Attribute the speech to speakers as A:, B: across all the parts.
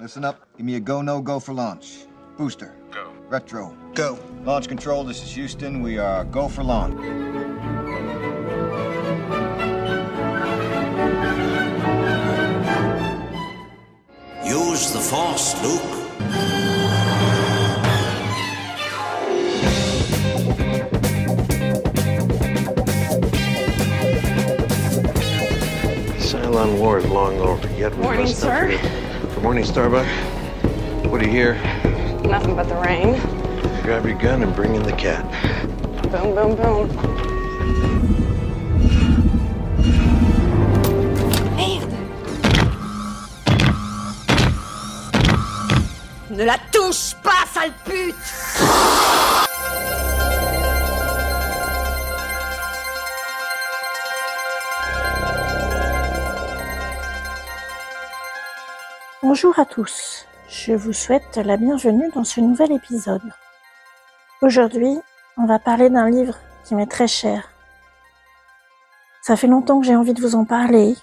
A: Listen up. Give me a go, no go for launch. Booster.
B: Go.
A: Retro.
C: Go.
A: Launch control, this is Houston. We are go for launch.
D: Use the Force, Luke.
E: Cylon War is long over. Yet we
F: Morning,
E: must not
F: sir.
E: Forget- Good morning, Starbuck. What do you hear?
F: Nothing but the rain.
E: Grab your gun and bring in the cat.
F: Boom, boom, boom.
G: Ne la touche pas, sale pute
H: Bonjour à tous, je vous souhaite la bienvenue dans ce nouvel épisode. Aujourd'hui, on va parler d'un livre qui m'est très cher. Ça fait longtemps que j'ai envie de vous en parler.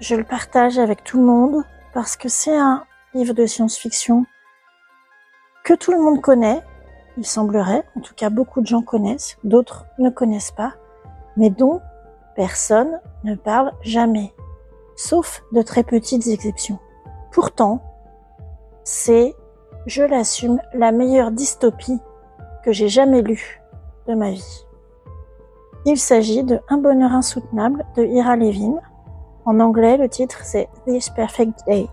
H: Je le partage avec tout le monde parce que c'est un livre de science-fiction que tout le monde connaît, il semblerait, en tout cas beaucoup de gens connaissent, d'autres ne connaissent pas, mais dont personne ne parle jamais, sauf de très petites exceptions. Pourtant, c'est, je l'assume, la meilleure dystopie que j'ai jamais lue de ma vie. Il s'agit de Un bonheur insoutenable de Ira Levin. En anglais, le titre c'est This Perfect Day.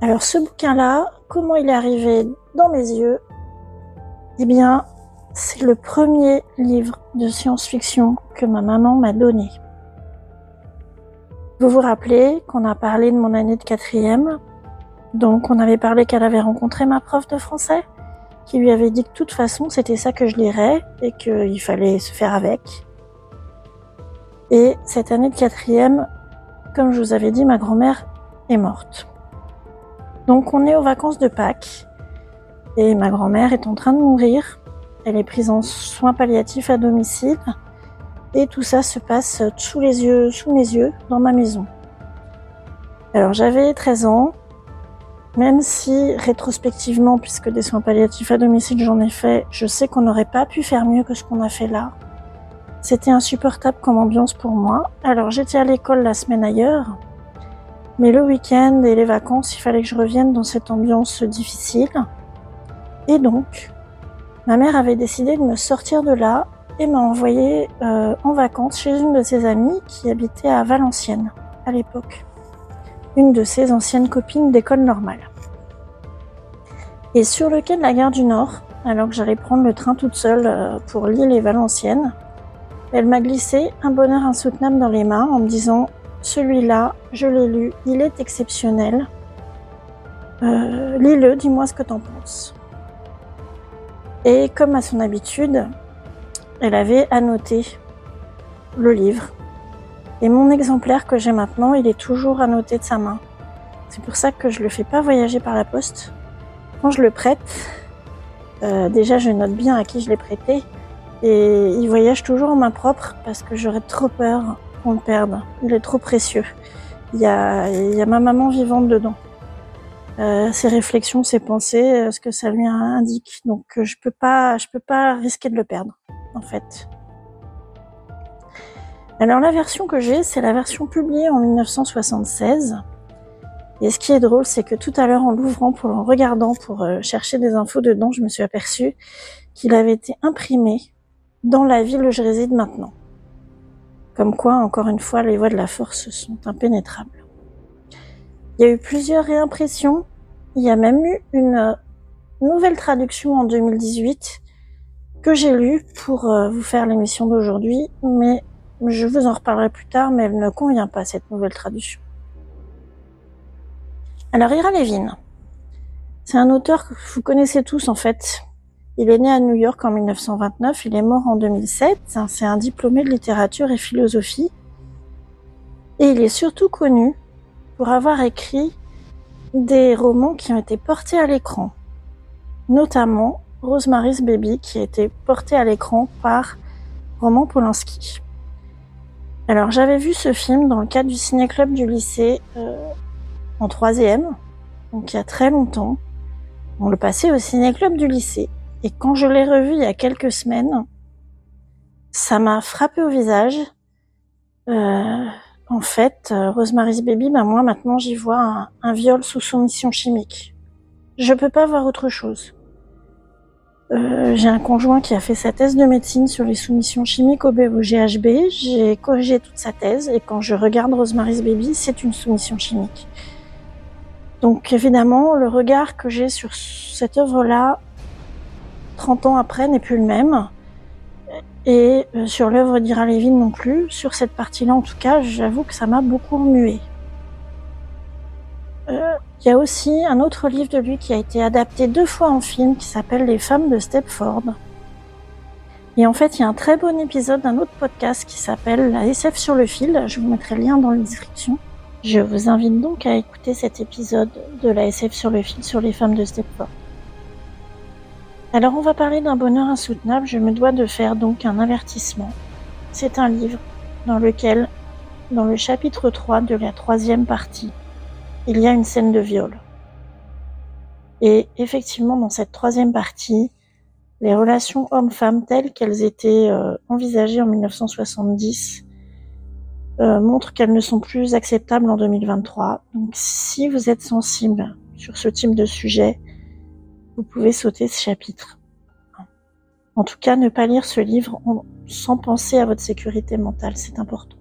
H: Alors ce bouquin-là, comment il est arrivé dans mes yeux? Eh bien, c'est le premier livre de science-fiction que ma maman m'a donné. Vous vous rappelez qu'on a parlé de mon année de quatrième? Donc on avait parlé qu'elle avait rencontré ma prof de français qui lui avait dit que de toute façon c'était ça que je lirais et qu'il fallait se faire avec. Et cette année de quatrième, comme je vous avais dit, ma grand-mère est morte. Donc on est aux vacances de Pâques et ma grand-mère est en train de mourir. Elle est prise en soins palliatifs à domicile et tout ça se passe sous les yeux, sous mes yeux, dans ma maison. Alors j'avais 13 ans, même si rétrospectivement, puisque des soins palliatifs à domicile j'en ai fait, je sais qu'on n'aurait pas pu faire mieux que ce qu'on a fait là. C'était insupportable comme ambiance pour moi. Alors j'étais à l'école la semaine ailleurs, mais le week-end et les vacances, il fallait que je revienne dans cette ambiance difficile. Et donc, ma mère avait décidé de me sortir de là et m'a envoyé euh, en vacances chez une de ses amies qui habitait à Valenciennes à l'époque. Une de ses anciennes copines d'école normale. Et sur le quai de la gare du Nord, alors que j'allais prendre le train toute seule euh, pour Lille et Valenciennes, elle m'a glissé un bonheur insoutenable dans les mains en me disant Celui-là, je l'ai lu, il est exceptionnel. Euh, Lis-le, dis-moi ce que t'en penses. Et comme à son habitude, elle avait annoté le livre. Et mon exemplaire que j'ai maintenant, il est toujours annoté de sa main. C'est pour ça que je le fais pas voyager par la poste. Quand je le prête, euh, déjà je note bien à qui je l'ai prêté. Et il voyage toujours en main propre parce que j'aurais trop peur qu'on le perde. Il est trop précieux. Il y a, il y a ma maman vivante dedans. Euh, ses réflexions, ses pensées, euh, ce que ça lui indique. Donc euh, je peux pas, je peux pas risquer de le perdre en fait. Alors la version que j'ai, c'est la version publiée en 1976. Et ce qui est drôle, c'est que tout à l'heure, en l'ouvrant, pour en regardant, pour euh, chercher des infos dedans, je me suis aperçue qu'il avait été imprimé dans la ville où je réside maintenant. Comme quoi, encore une fois, les voies de la force sont impénétrables. Il y a eu plusieurs réimpressions. Il y a même eu une euh, nouvelle traduction en 2018 que j'ai lue pour euh, vous faire l'émission d'aujourd'hui, mais je vous en reparlerai plus tard, mais elle ne convient pas, cette nouvelle traduction. Alors, Ira Levin, c'est un auteur que vous connaissez tous en fait. Il est né à New York en 1929, il est mort en 2007, c'est un diplômé de littérature et philosophie. Et il est surtout connu pour avoir écrit des romans qui ont été portés à l'écran, notamment Rosemary's Baby qui a été porté à l'écran par Roman Polanski. Alors j'avais vu ce film dans le cadre du ciné-club du lycée euh, en troisième, donc il y a très longtemps. On le passait au ciné-club du lycée. Et quand je l'ai revu il y a quelques semaines, ça m'a frappé au visage. Euh, en fait, euh, Rosemary's Baby, bah moi maintenant j'y vois un, un viol sous soumission chimique. Je peux pas voir autre chose. Euh, j'ai un conjoint qui a fait sa thèse de médecine sur les soumissions chimiques au, GHB. J'ai corrigé toute sa thèse et quand je regarde Rosemary's Baby, c'est une soumission chimique. Donc évidemment, le regard que j'ai sur cette œuvre-là, 30 ans après, n'est plus le même. Et euh, sur l'œuvre d'Ira Levin non plus. Sur cette partie-là, en tout cas, j'avoue que ça m'a beaucoup remué. Il y a aussi un autre livre de lui qui a été adapté deux fois en film qui s'appelle Les femmes de Stepford. Et en fait, il y a un très bon épisode d'un autre podcast qui s'appelle La SF sur le fil. Je vous mettrai le lien dans la description. Je vous invite donc à écouter cet épisode de la SF sur le fil sur les femmes de Stepford. Alors on va parler d'un bonheur insoutenable, je me dois de faire donc un avertissement. C'est un livre dans lequel, dans le chapitre 3 de la troisième partie, il y a une scène de viol. Et effectivement, dans cette troisième partie, les relations hommes-femmes telles qu'elles étaient euh, envisagées en 1970 euh, montrent qu'elles ne sont plus acceptables en 2023. Donc si vous êtes sensible sur ce type de sujet, vous pouvez sauter ce chapitre. En tout cas, ne pas lire ce livre sans penser à votre sécurité mentale, c'est important.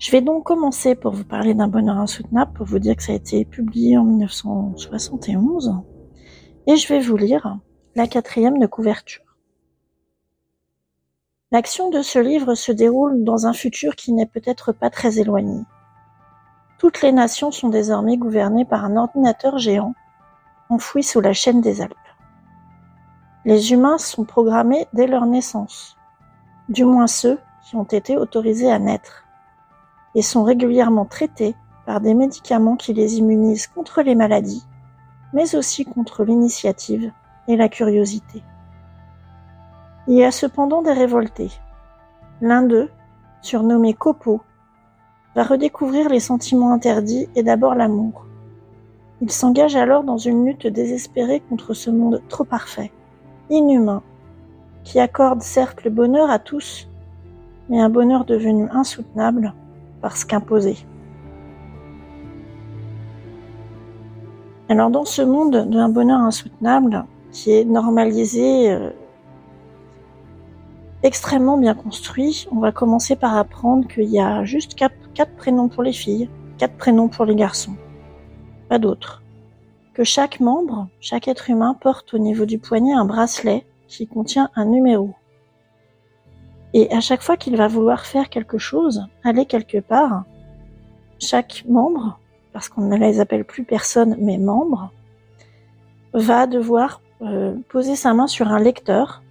H: Je vais donc commencer pour vous parler d'un bonheur insoutenable, pour vous dire que ça a été publié en 1971, et je vais vous lire la quatrième de couverture. L'action de ce livre se déroule dans un futur qui n'est peut-être pas très éloigné. Toutes les nations sont désormais gouvernées par un ordinateur géant enfouis sous la chaîne des Alpes. Les humains sont programmés dès leur naissance, du moins ceux qui ont été autorisés à naître, et sont régulièrement traités par des médicaments qui les immunisent contre les maladies, mais aussi contre l'initiative et la curiosité. Il y a cependant des révoltés. L'un d'eux, surnommé Copo, va redécouvrir les sentiments interdits et d'abord l'amour. Il s'engage alors dans une lutte désespérée contre ce monde trop parfait, inhumain, qui accorde certes le bonheur à tous, mais un bonheur devenu insoutenable parce qu'imposé. Alors dans ce monde d'un bonheur insoutenable, qui est normalisé, euh, extrêmement bien construit, on va commencer par apprendre qu'il y a juste quatre, prénoms pour les filles, quatre prénoms pour les garçons pas d'autre. Que chaque membre, chaque être humain porte au niveau du poignet un bracelet qui contient un numéro. Et à chaque fois qu'il va vouloir faire quelque chose, aller quelque part, chaque membre, parce qu'on ne les appelle plus personne mais membres, va devoir euh, poser sa main sur un lecteur.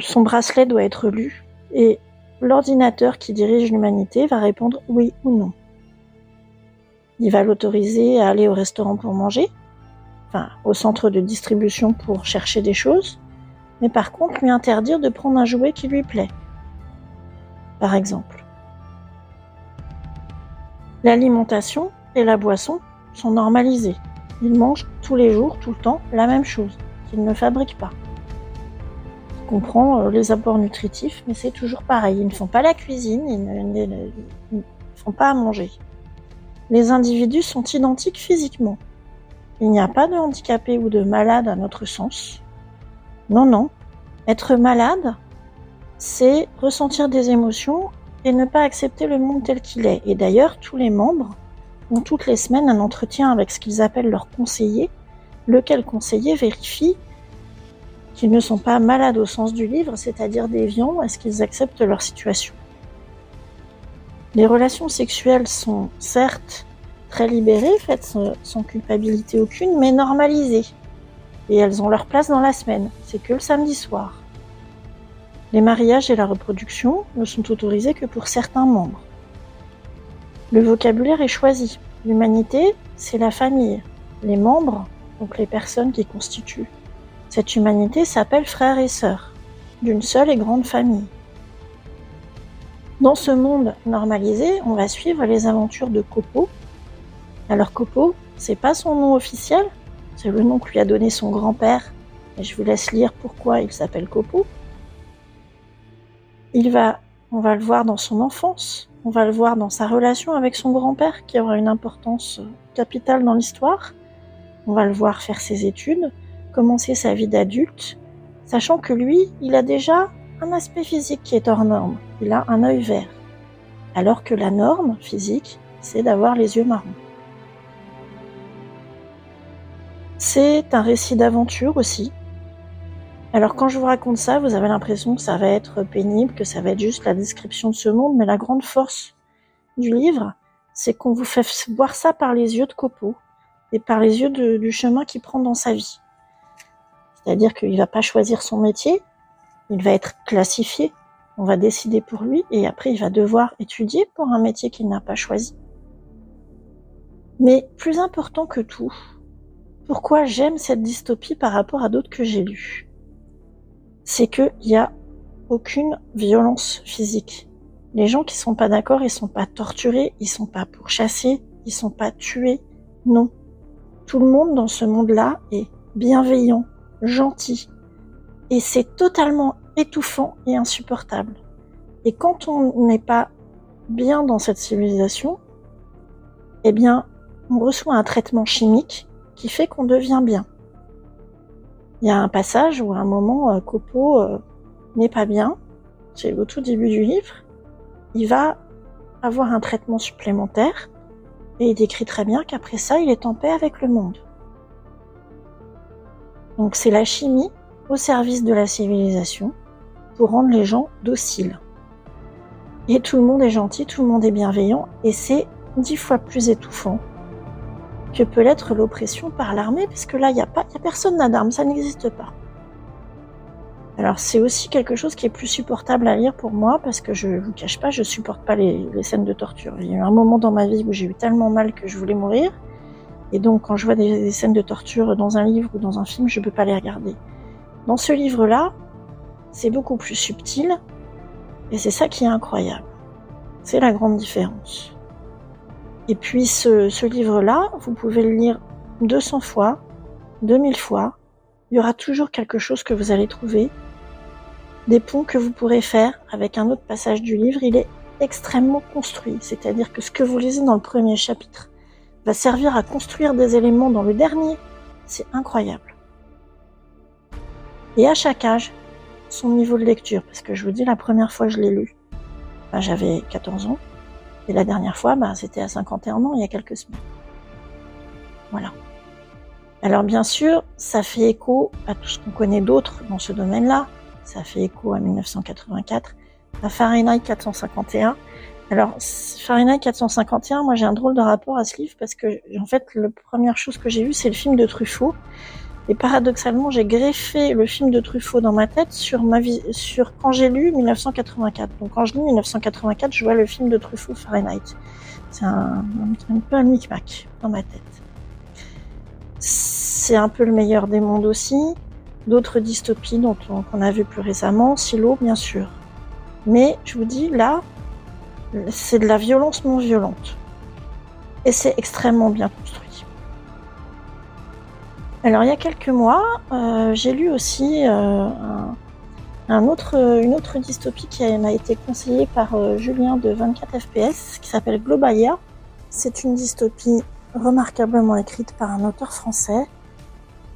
H: Son bracelet doit être lu et l'ordinateur qui dirige l'humanité va répondre oui ou non. Il va l'autoriser à aller au restaurant pour manger, enfin au centre de distribution pour chercher des choses, mais par contre lui interdire de prendre un jouet qui lui plaît. Par exemple. L'alimentation et la boisson sont normalisées. Il mange tous les jours, tout le temps, la même chose, qu'il ne fabrique pas. Il comprend euh, les apports nutritifs, mais c'est toujours pareil. Ils ne font pas la cuisine, ils ne font pas à manger les individus sont identiques physiquement. Il n'y a pas de handicapé ou de malade à notre sens. Non, non. Être malade, c'est ressentir des émotions et ne pas accepter le monde tel qu'il est. Et d'ailleurs, tous les membres ont toutes les semaines un entretien avec ce qu'ils appellent leur conseiller, lequel conseiller vérifie qu'ils ne sont pas malades au sens du livre, c'est-à-dire déviants, est-ce qu'ils acceptent leur situation? Les relations sexuelles sont certes très libérées, faites sans culpabilité aucune, mais normalisées. Et elles ont leur place dans la semaine, c'est que le samedi soir. Les mariages et la reproduction ne sont autorisés que pour certains membres. Le vocabulaire est choisi. L'humanité, c'est la famille. Les membres, donc les personnes qui constituent cette humanité, s'appellent frères et sœurs, d'une seule et grande famille. Dans ce monde normalisé, on va suivre les aventures de Copo. Alors Copo, c'est pas son nom officiel, c'est le nom que lui a donné son grand-père. Et je vous laisse lire pourquoi il s'appelle Copo. Il va, on va le voir dans son enfance, on va le voir dans sa relation avec son grand-père qui aura une importance capitale dans l'histoire. On va le voir faire ses études, commencer sa vie d'adulte, sachant que lui, il a déjà un aspect physique qui est hors norme. Il a un œil vert. Alors que la norme physique, c'est d'avoir les yeux marrons. C'est un récit d'aventure aussi. Alors quand je vous raconte ça, vous avez l'impression que ça va être pénible, que ça va être juste la description de ce monde, mais la grande force du livre, c'est qu'on vous fait voir ça par les yeux de Copo et par les yeux du chemin qu'il prend dans sa vie. C'est-à-dire qu'il va pas choisir son métier, il va être classifié, on va décider pour lui et après il va devoir étudier pour un métier qu'il n'a pas choisi. Mais plus important que tout, pourquoi j'aime cette dystopie par rapport à d'autres que j'ai lues C'est qu'il n'y a aucune violence physique. Les gens qui sont pas d'accord, ils sont pas torturés, ils sont pas pourchassés, ils sont pas tués. Non. Tout le monde dans ce monde-là est bienveillant, gentil. Et c'est totalement étouffant et insupportable. Et quand on n'est pas bien dans cette civilisation, eh bien, on reçoit un traitement chimique qui fait qu'on devient bien. Il y a un passage où à un moment, euh, Copo euh, n'est pas bien. C'est au tout début du livre. Il va avoir un traitement supplémentaire et il décrit très bien qu'après ça, il est en paix avec le monde. Donc c'est la chimie au service de la civilisation pour rendre les gens dociles. Et tout le monde est gentil, tout le monde est bienveillant et c'est dix fois plus étouffant que peut l'être l'oppression par l'armée, puisque là, il n'y a, a personne n'a d'armes, ça n'existe pas. Alors c'est aussi quelque chose qui est plus supportable à lire pour moi, parce que je vous cache pas, je supporte pas les, scènes de torture. Il y a eu un moment dans ma vie où j'ai eu tellement mal que je voulais mourir, et donc quand je vois des, scènes de torture dans un livre ou dans un film, je peux pas les regarder. Dans ce livre-là, c'est beaucoup plus subtil, et c'est ça qui est incroyable. C'est la grande différence. Et puis ce, livre-là, vous pouvez le lire 200 fois, 2000 fois. Il y aura toujours quelque chose que vous allez trouver. Des ponts que vous pourrez faire avec un autre passage du livre. Il est extrêmement construit. C'est-à-dire que ce que vous lisez dans le premier chapitre va servir à construire des éléments dans le dernier. C'est incroyable. Et à chaque âge, son niveau de lecture. Parce que je vous dis, la première fois que je l'ai lu, ben, j'avais 14 ans. Et la dernière fois, bah, c'était à 51 ans, il y a quelques semaines. Voilà. Alors bien sûr, ça fait écho à tout ce qu'on connaît d'autres dans ce domaine-là. Ça fait écho à 1984, à Fahrenheit 451. Alors Fahrenheit 451, moi j'ai un drôle de rapport à ce livre parce que en fait, la première chose que j'ai vue, c'est le film de Truffaut. Et paradoxalement, j'ai greffé le film de Truffaut dans ma tête sur quand j'ai lu 1984. Donc quand je lis 1984, je vois le film de Truffaut Fahrenheit. C'est un, peu un micmac dans ma tête. C'est un peu le meilleur des mondes aussi. D'autres dystopies qu'on a vu plus récemment, Silo bien sûr. Mais je vous dis là, c'est de la violence non violente. Et c'est extrêmement bien construit. Alors il y a quelques mois, euh, j'ai lu aussi euh, un, autre, une autre dystopie qui m'a été conseillée par euh, Julien de 24 FPS, qui s'appelle Globalia. C'est une dystopie remarquablement écrite par un auteur français,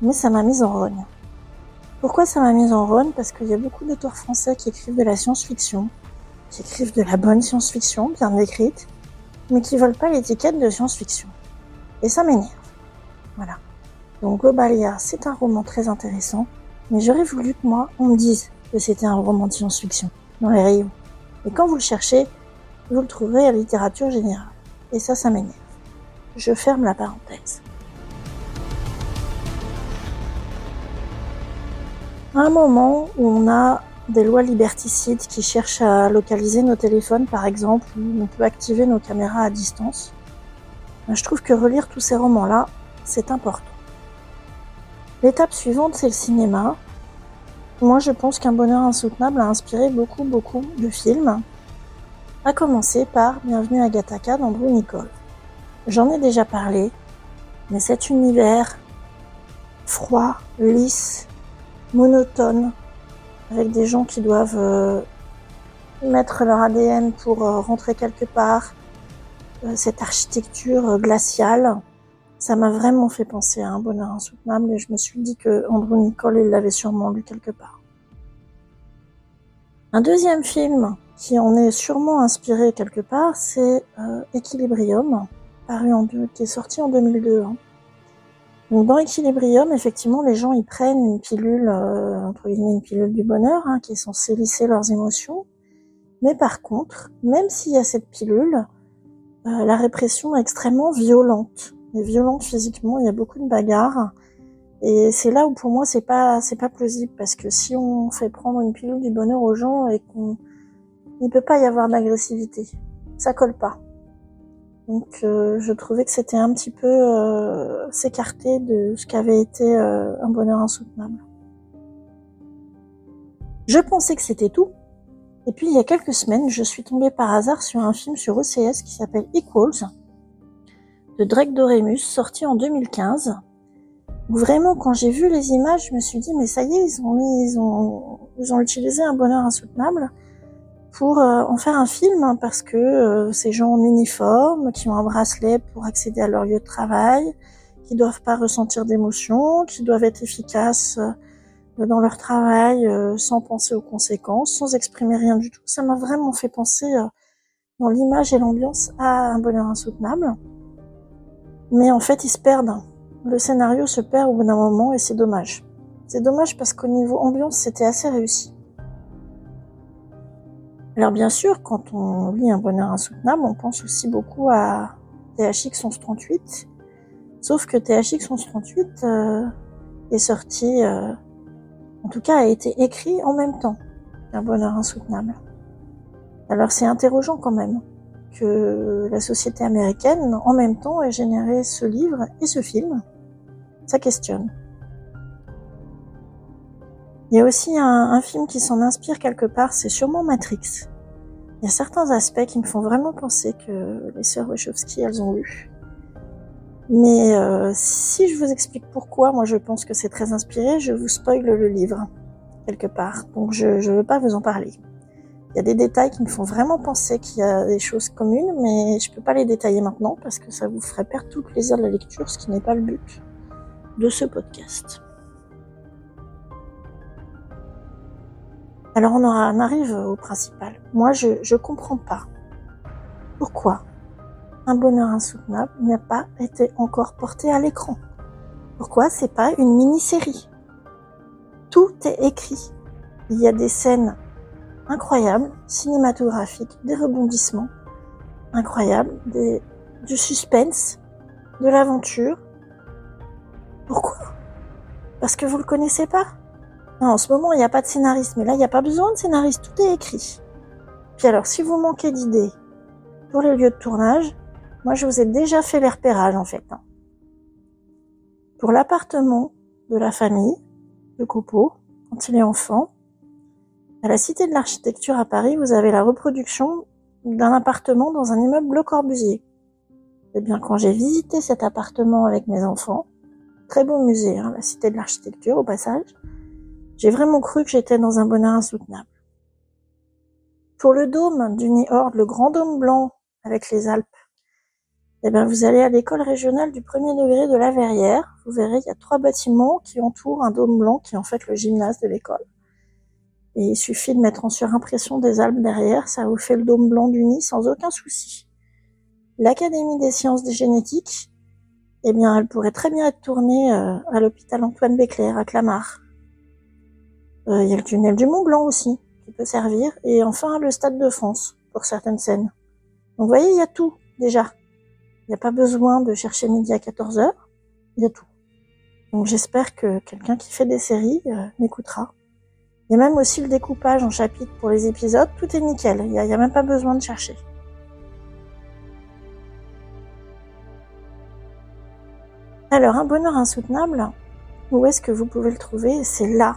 H: mais ça m'a mise en rogne. Pourquoi ça m'a mise en rogne? Parce qu'il y a beaucoup d'auteurs français qui écrivent de la science-fiction, qui écrivent de la bonne science-fiction, bien écrite, mais qui veulent pas l'étiquette de science-fiction. Et ça m'énerve. Voilà. Donc Globalia, c'est un roman très intéressant, mais j'aurais voulu que moi, on me dise que c'était un roman de science-fiction dans les rayons. Et quand vous le cherchez, vous le trouverez à littérature générale. Et ça, ça m'énerve. Je ferme la parenthèse. À un moment où on a des lois liberticides qui cherchent à localiser nos téléphones, par exemple, où on peut activer nos caméras à distance, je trouve que relire tous ces romans-là, c'est important. L'étape suivante, c'est le cinéma. Moi, je pense qu'un bonheur insoutenable a inspiré beaucoup, beaucoup de films. à commencer par Bienvenue à Gattaca d'Andrew Nicole. J'en ai déjà parlé, mais cet univers froid, lisse, monotone, avec des gens qui doivent euh, mettre leur ADN pour euh, rentrer quelque part, euh, cette architecture glaciale, ça m'a vraiment fait penser à un bonheur insoutenable et je me suis dit que Andrew Nicole, l'avait sûrement lu quelque part. Un deuxième film qui en est sûrement inspiré quelque part, c'est euh, Equilibrium, paru en deux- qui est sorti en 2002. hein. Donc dans Equilibrium, effectivement, les gens ils prennent une pilule, euh, entre guillemets une pilule du bonheur, hein, qui est censée lisser leurs émotions. Mais par contre, même s'il y a cette pilule, euh, la répression est extrêmement violente. Violente physiquement, il y a beaucoup de bagarres. Et c'est là où pour moi c'est pas pas plausible parce que si on fait prendre une pilule du bonheur aux gens et qu'on il peut pas y avoir d'agressivité, ça colle pas. Donc euh, je trouvais que c'était un petit peu euh, s'écarter de ce qu'avait été euh, un bonheur insoutenable. Je pensais que c'était tout. Et puis il y a quelques semaines, je suis tombée par hasard sur un film sur OCS qui s'appelle Equals de Drake Doremus, sorti en 2015. Où vraiment, quand j'ai vu les images, je me suis dit, mais ça y est, ils ont mis, ils ont, ils ont utilisé un bonheur insoutenable pour euh, en faire un film, hein, parce que euh, ces gens en uniforme, qui ont un bracelet pour accéder à leur lieu de travail, qui doivent pas ressentir d'émotions, qui doivent être efficaces euh, dans leur travail euh, sans penser aux conséquences, sans exprimer rien du tout. Ça m'a vraiment fait penser euh, dans l'image et l'ambiance à un bonheur insoutenable. Mais en fait, ils se perdent. Le scénario se perd au bout d'un moment et c'est dommage. C'est dommage parce qu'au niveau ambiance, c'était assez réussi. Alors bien sûr, quand on lit un bonheur insoutenable, on pense aussi beaucoup à THX 1138. Sauf que THX 1138 euh, est sorti, euh, en tout cas a été écrit en même temps qu'un bonheur insoutenable. Alors c'est interrogeant quand même que la société américaine, en même temps, ait généré ce livre et ce film. Ça questionne. Il y a aussi un, film qui s'en inspire quelque part, c'est sûrement Matrix. Il y a certains aspects qui me font vraiment penser que les sœurs Wachowski, elles ont lu. Mais euh, si je vous explique pourquoi, moi je pense que c'est très inspiré, je vous spoil le livre, quelque part. Donc je ne veux pas vous en parler. Il y a des détails qui me font vraiment penser qu'il y a des choses communes, mais je peux pas les détailler maintenant parce que ça vous ferait perdre tout le plaisir de la lecture, ce qui n'est pas le but de ce podcast. Alors on, arrive au principal. Moi, je je comprends pas pourquoi un bonheur insoutenable n'a pas été encore porté à l'écran. Pourquoi c'est pas une mini-série? Tout est écrit. Il y a des scènes incroyables, cinématographiques, des rebondissements incroyables, des, du suspense, de l'aventure. Pourquoi? Parce que vous le connaissez pas? Non, en ce moment, il n'y a pas de scénariste, mais là, il n'y a pas besoin de scénariste, tout est écrit. Puis alors, si vous manquez d'idées pour les lieux de tournage, moi, je vous ai déjà fait les repérages, en fait. hein. Pour l'appartement de la famille, de Copo, quand il est enfant, à la Cité de l'Architecture à Paris, vous avez la reproduction d'un appartement dans un immeuble Le Corbusier. Eh bien, quand j'ai visité cet appartement avec mes enfants, très beau musée, hein, la Cité de l'Architecture, au passage, j'ai vraiment cru que j'étais dans un bonheur insoutenable. Pour le dôme du Niort, le grand dôme blanc avec les Alpes, eh bien, vous allez à l'école régionale du premier degré de la Verrière. Vous verrez, il y a trois bâtiments qui entourent un dôme blanc qui est en fait le gymnase de l'école. Et il suffit de mettre en surimpression des Alpes derrière, ça vous fait le dôme blanc du Nid sans aucun souci. L'Académie des sciences des génétiques, eh bien, elle pourrait très bien être tournée euh, à l'hôpital Antoine Béclair à Clamart. Euh, Il y a le tunnel du Mont Blanc aussi, qui peut servir. Et enfin, le Stade de France, pour certaines scènes. Donc, vous voyez, il y a tout, déjà. Il n'y a pas besoin de chercher midi à 14 heures. Il y a tout. Donc, j'espère que quelqu'un qui fait des séries euh, m'écoutera. Il y a même aussi le découpage en chapitres pour les épisodes. Tout est nickel. Il n'y a, même pas besoin de chercher. Alors, un bonheur insoutenable, où est-ce que vous pouvez le trouver? C'est là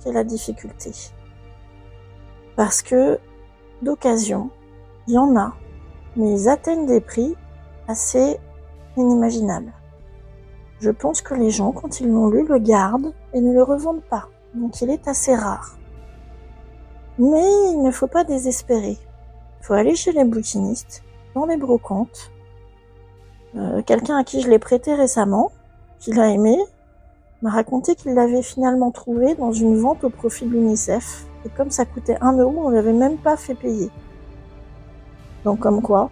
H: qu'est la difficulté. Parce que, d'occasion, il y en a, mais ils atteignent des prix assez inimaginables. Je pense que les gens, quand ils l'ont lu, le gardent et ne le revendent pas, donc il est assez rare. Mais il ne faut pas désespérer. Il faut aller chez les bouquinistes, dans les brocantes. Euh, Quelqu'un à qui je l'ai prêté récemment, qui l'a aimé, m'a raconté qu'il l'avait finalement trouvé dans une vente au profit de l'UNICEF. Et comme ça coûtait un euro, on l'avait même pas fait payer. Donc comme quoi,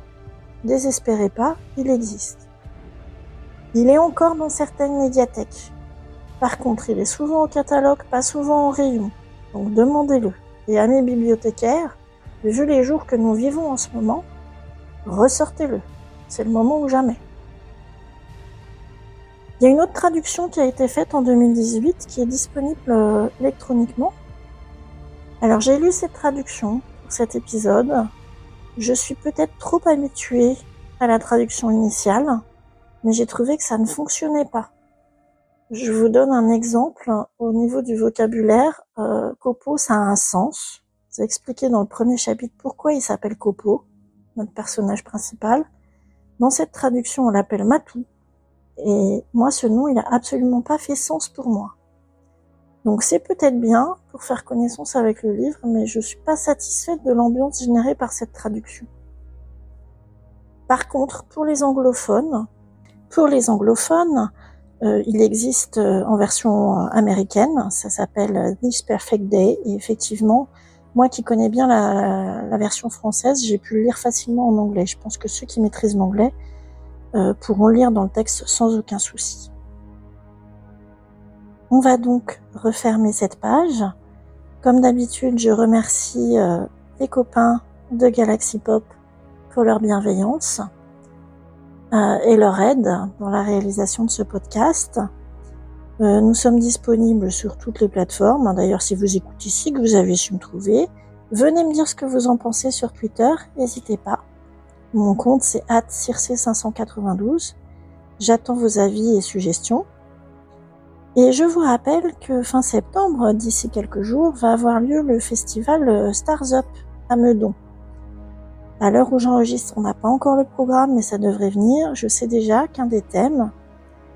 H: désespérez pas, il existe. Il est encore dans certaines médiathèques. Par contre, il est souvent au catalogue, pas souvent en rayon. Donc demandez-le. Et à mes bibliothécaires, vu les jours que nous vivons en ce moment, ressortez-le. C'est le moment ou jamais. Il y a une autre traduction qui a été faite en 2018 qui est disponible euh, électroniquement. Alors j'ai lu cette traduction pour cet épisode. Je suis peut-être trop habituée à la traduction initiale, mais j'ai trouvé que ça ne fonctionnait pas. Je vous donne un exemple au niveau du vocabulaire. Euh, copo, ça a un sens. J'ai expliqué dans le premier chapitre pourquoi il s'appelle Copo, notre personnage principal. Dans cette traduction, on l'appelle Matou. Et moi, ce nom, il a absolument pas fait sens pour moi. Donc c'est peut-être bien pour faire connaissance avec le livre, mais je suis pas satisfaite de l'ambiance générée par cette traduction. Par contre, pour les anglophones, pour les anglophones, euh, il existe euh, en version euh, américaine, ça s'appelle This Perfect Day, et effectivement, moi qui connais bien la, version française, j'ai pu le lire facilement en anglais. Je pense que ceux qui maîtrisent l'anglais pourront lire dans le texte sans aucun souci. On va donc refermer cette page. Comme d'habitude, je remercie les copains de Galaxy Pop pour leur bienveillance et leur aide dans la réalisation de ce podcast. Euh, nous sommes disponibles sur toutes les plateformes. D'ailleurs, si vous écoutez ici, que vous avez su me trouver, venez me dire ce que vous en pensez sur Twitter. N'hésitez pas. Mon compte, c'est circe592. J'attends vos avis et suggestions. Et je vous rappelle que fin septembre, d'ici quelques jours, va avoir lieu le festival euh, Stars Up à Meudon. À l'heure où j'enregistre, on n'a pas encore le programme, mais ça devrait venir. Je sais déjà qu'un des thèmes,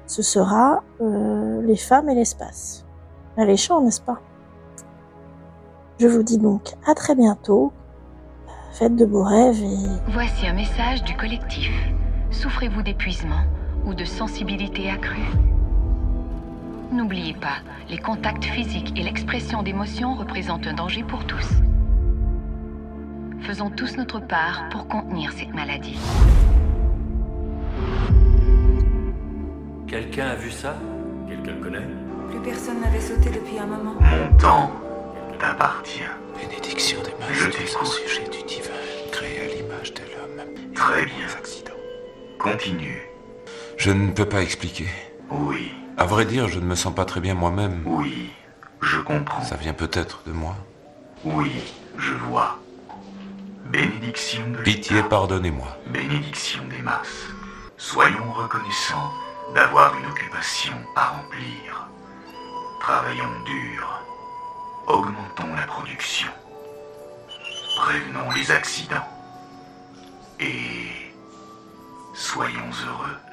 H: ce sera euh, les femmes et l'espace. Alléchant, n'est-ce pas? Je vous dis donc à très bientôt. Faites de beaux rêves et
B: Voici un message du collectif. Souffrez-vous d'épuisement ou de sensibilité accrue? N'oubliez pas, les contacts physiques et l'expression d'émotions représentent un danger pour tous. Faisons tous notre part pour contenir cette maladie.
C: Quelqu'un a vu ça? Quelqu'un connaît?
I: Plus personne n'avait sauté depuis un moment.
J: Mon temps t'appartient.
K: Bénédiction des mages
J: Je
K: des
J: t'écoute.
K: sujet du divin, créé à l'image de l'homme.
J: Très bien.
K: Accident.
J: Continue.
L: Je ne peux pas expliquer.
J: Oui,
L: À vrai dire, je ne me sens pas très bien moi-même.
J: oui, je comprends.
L: Ça vient peut-être de moi.
J: Oui, je vois. Bénédiction de
L: Pitié, pardonnez-moi.
J: Bénédiction des masses. Soyons reconnaissants d'avoir une occupation à remplir. Travaillons dur. Augmentons la production. Prévenons les accidents. Et soyons heureux.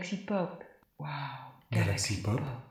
M: Galaxy Pop.
B: Galaxy Pop,
M: Galaxy Pop. Wow.
B: Galaxy Pop.